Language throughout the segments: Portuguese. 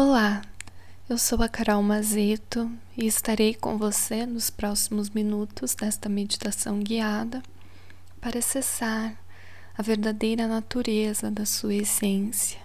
Olá, eu sou a Carol Mazeto e estarei com você nos próximos minutos desta meditação guiada para acessar a verdadeira natureza da sua essência,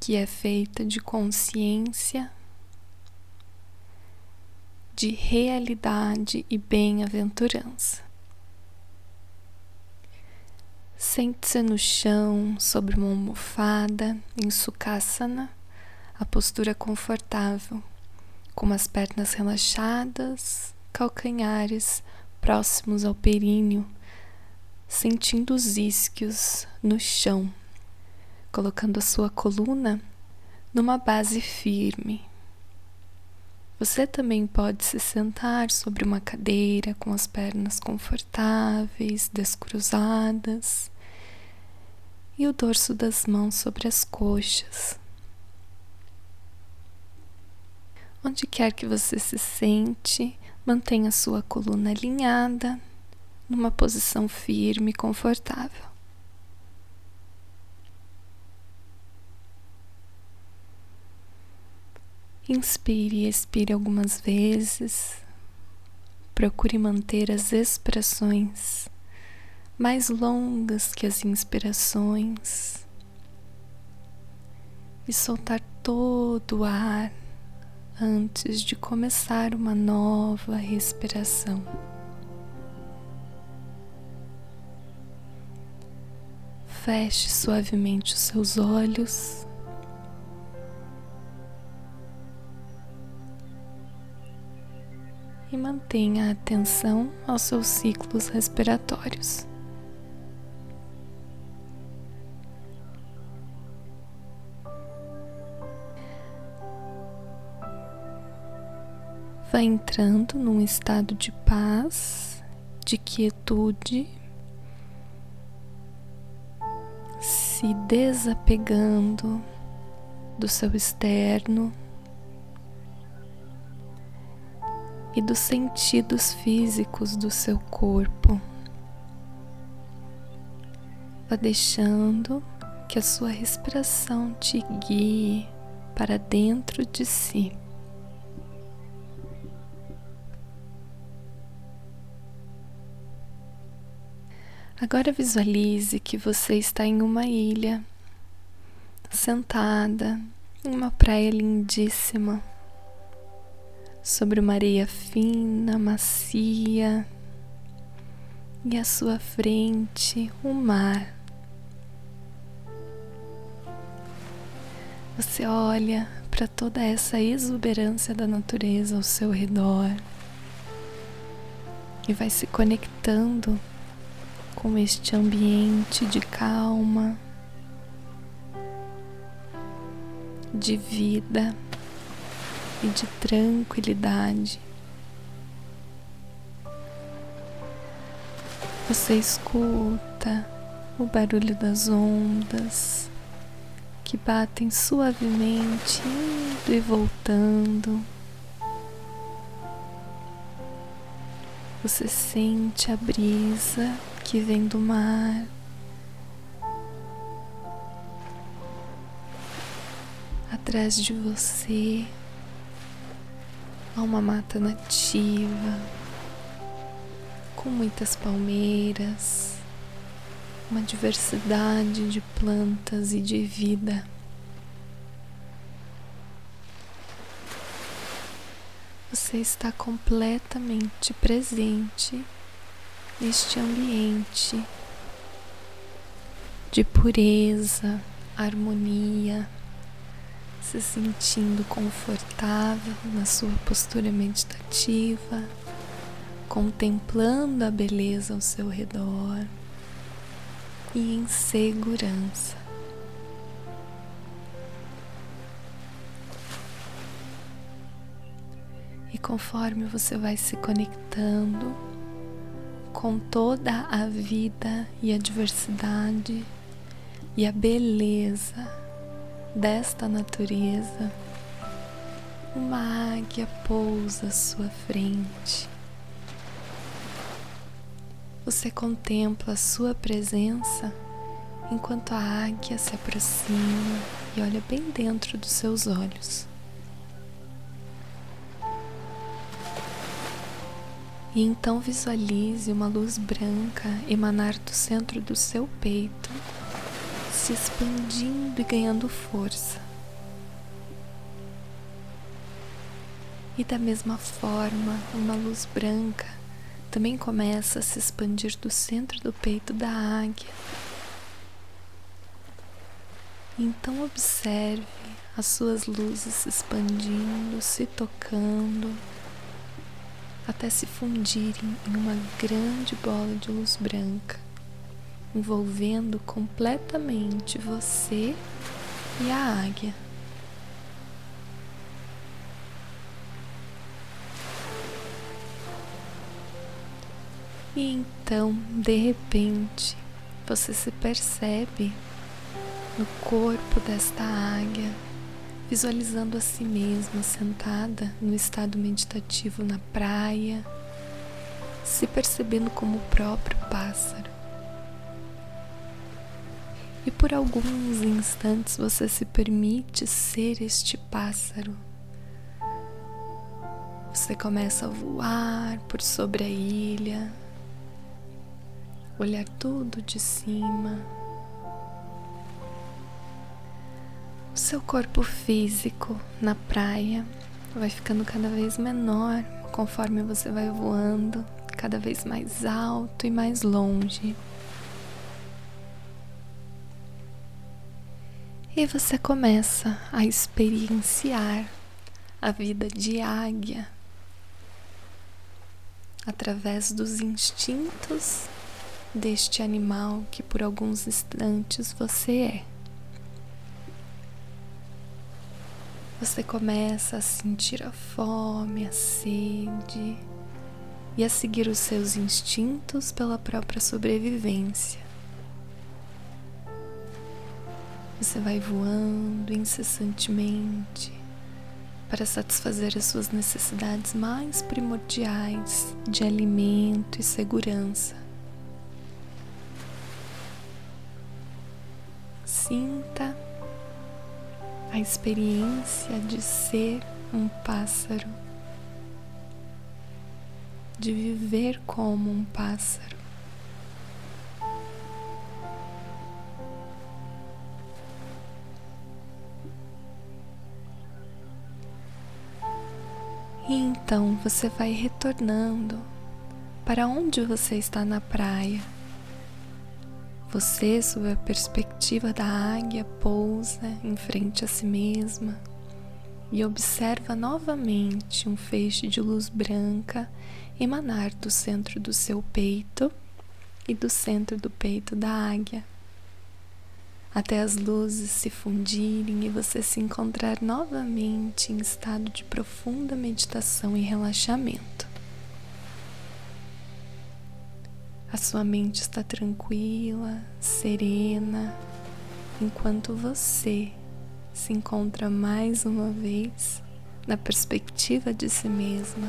que é feita de consciência, de realidade e bem-aventurança. Sente-se no chão sobre uma almofada em Sukhasana a postura confortável, com as pernas relaxadas, calcanhares próximos ao períneo, sentindo os isquios no chão, colocando a sua coluna numa base firme. Você também pode se sentar sobre uma cadeira com as pernas confortáveis, descruzadas e o dorso das mãos sobre as coxas. Onde quer que você se sente, mantenha sua coluna alinhada, numa posição firme e confortável. Inspire e expire algumas vezes. Procure manter as expressões mais longas que as inspirações e soltar todo o ar antes de começar uma nova respiração. Feche suavemente os seus olhos. E mantenha a atenção aos seus ciclos respiratórios. Vai entrando num estado de paz, de quietude, se desapegando do seu externo e dos sentidos físicos do seu corpo. Vá deixando que a sua respiração te guie para dentro de si. Agora visualize que você está em uma ilha, sentada em uma praia lindíssima, sobre uma areia fina, macia, e à sua frente o mar. Você olha para toda essa exuberância da natureza ao seu redor e vai se conectando com este ambiente de calma, de vida e de tranquilidade. Você escuta o barulho das ondas que batem suavemente, indo e voltando. Você sente a brisa que vem do mar. Atrás de você há uma mata nativa com muitas palmeiras, uma diversidade de plantas e de vida. Você está completamente presente neste ambiente de pureza, harmonia, se sentindo confortável na sua postura meditativa, contemplando a beleza ao seu redor e em segurança. E conforme você vai se conectando com toda a vida e a diversidade e a beleza desta natureza, uma águia pousa à sua frente. Você contempla a sua presença enquanto a águia se aproxima e olha bem dentro dos seus olhos. E então visualize uma luz branca emanar do centro do seu peito, se expandindo e ganhando força. E da mesma forma, uma luz branca também começa a se expandir do centro do peito da águia. Então observe as suas luzes se expandindo, se tocando até se fundirem em uma grande bola de luz branca, envolvendo completamente você e a águia. E então, de repente, você se percebe no corpo desta águia visualizando a si mesma sentada no estado meditativo na praia, se percebendo como o próprio pássaro. E por alguns instantes você se permite ser este pássaro. Você começa a voar por sobre a ilha, olhar tudo de cima seu corpo físico na praia vai ficando cada vez menor conforme você vai voando, cada vez mais alto e mais longe. E você começa a experienciar a vida de águia através dos instintos deste animal que por alguns instantes você é. Você começa a sentir a fome, a sede e a seguir os seus instintos pela própria sobrevivência. Você vai voando incessantemente para satisfazer as suas necessidades mais primordiais de alimento e segurança. Sinta a experiência de ser um pássaro, de viver como um pássaro. E então você vai retornando para onde você está na praia você, sob a perspectiva da águia, pousa em frente a si mesma e observa novamente um feixe de luz branca emanar do centro do seu peito e do centro do peito da águia, até as luzes se fundirem e você se encontrar novamente em estado de profunda meditação e relaxamento. A sua mente está tranquila, serena, enquanto você se encontra mais uma vez na perspectiva de si mesma.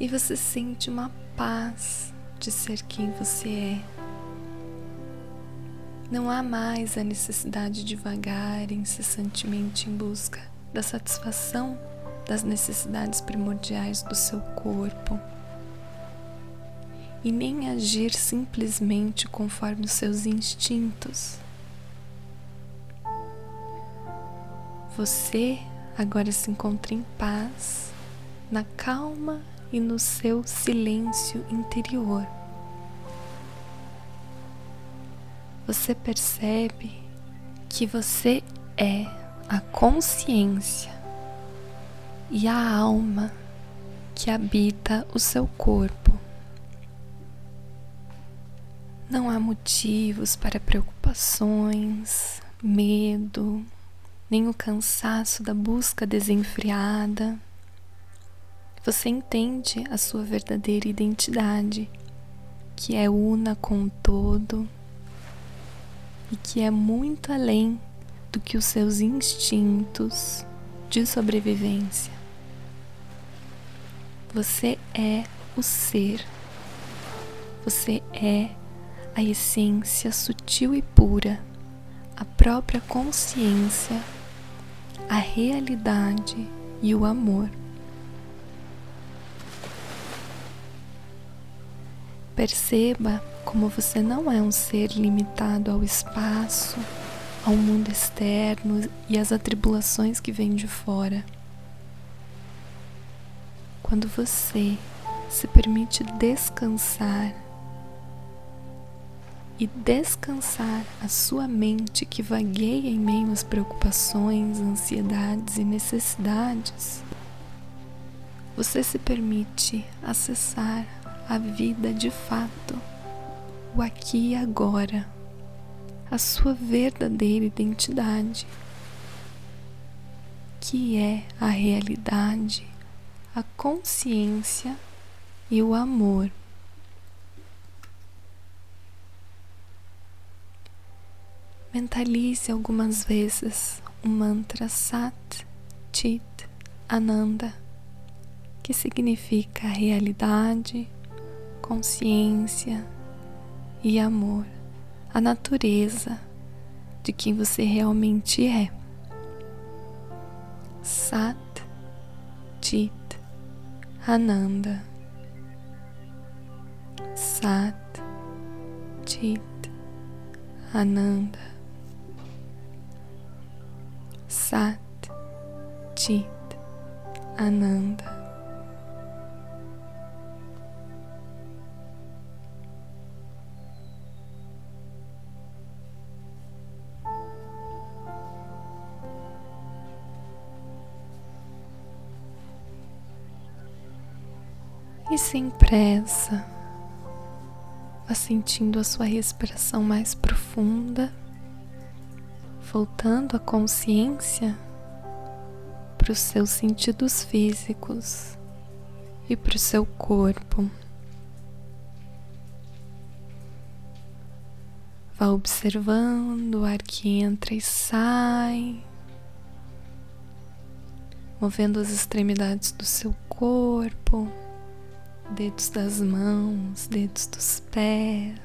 E você sente uma paz de ser quem você é. Não há mais a necessidade de vagar incessantemente em busca da satisfação das necessidades primordiais do seu corpo e nem agir simplesmente conforme os seus instintos. Você agora se encontra em paz, na calma e no seu silêncio interior. Você percebe que você é a consciência e a alma que habita o seu corpo. Não há motivos para preocupações, medo, nem o cansaço da busca desenfreada. Você entende a sua verdadeira identidade, que é una com o todo e que é muito além do que os seus instintos de sobrevivência. Você é o ser. Você é a essência sutil e pura, a própria consciência, a realidade e o amor. Perceba como você não é um ser limitado ao espaço, ao mundo externo e às atribulações que vêm de fora. Quando você se permite descansar e descansar a sua mente que vagueia em meio às preocupações, ansiedades e necessidades, você se permite acessar a vida de fato, o aqui e agora, a sua verdadeira identidade, que é a realidade, a consciência e o amor. Mentalize algumas vezes o mantra Sat Chit Ananda, que significa realidade, consciência e amor, a natureza de quem você realmente é. Sat Chit Ananda Sat Chit Ananda Sat Chit Ananda. E sem pressa, vá sentindo a sua respiração mais profunda voltando a consciência para os seus sentidos físicos e para o seu corpo. Vá observando o ar que entra e sai, movendo as extremidades do seu corpo, dedos das mãos, dedos dos pés.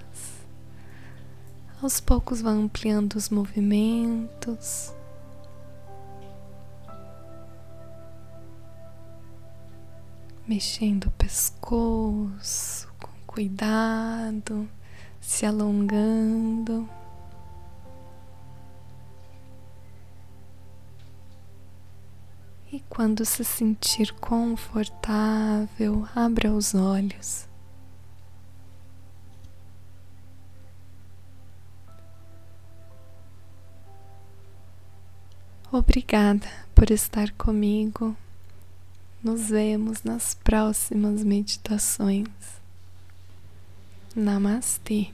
Aos poucos vá ampliando os movimentos. Mexendo o pescoço com cuidado, se alongando. Quando se sentir confortável, abra os olhos. Obrigada por estar comigo. Nos vemos nas próximas meditações. Namastê.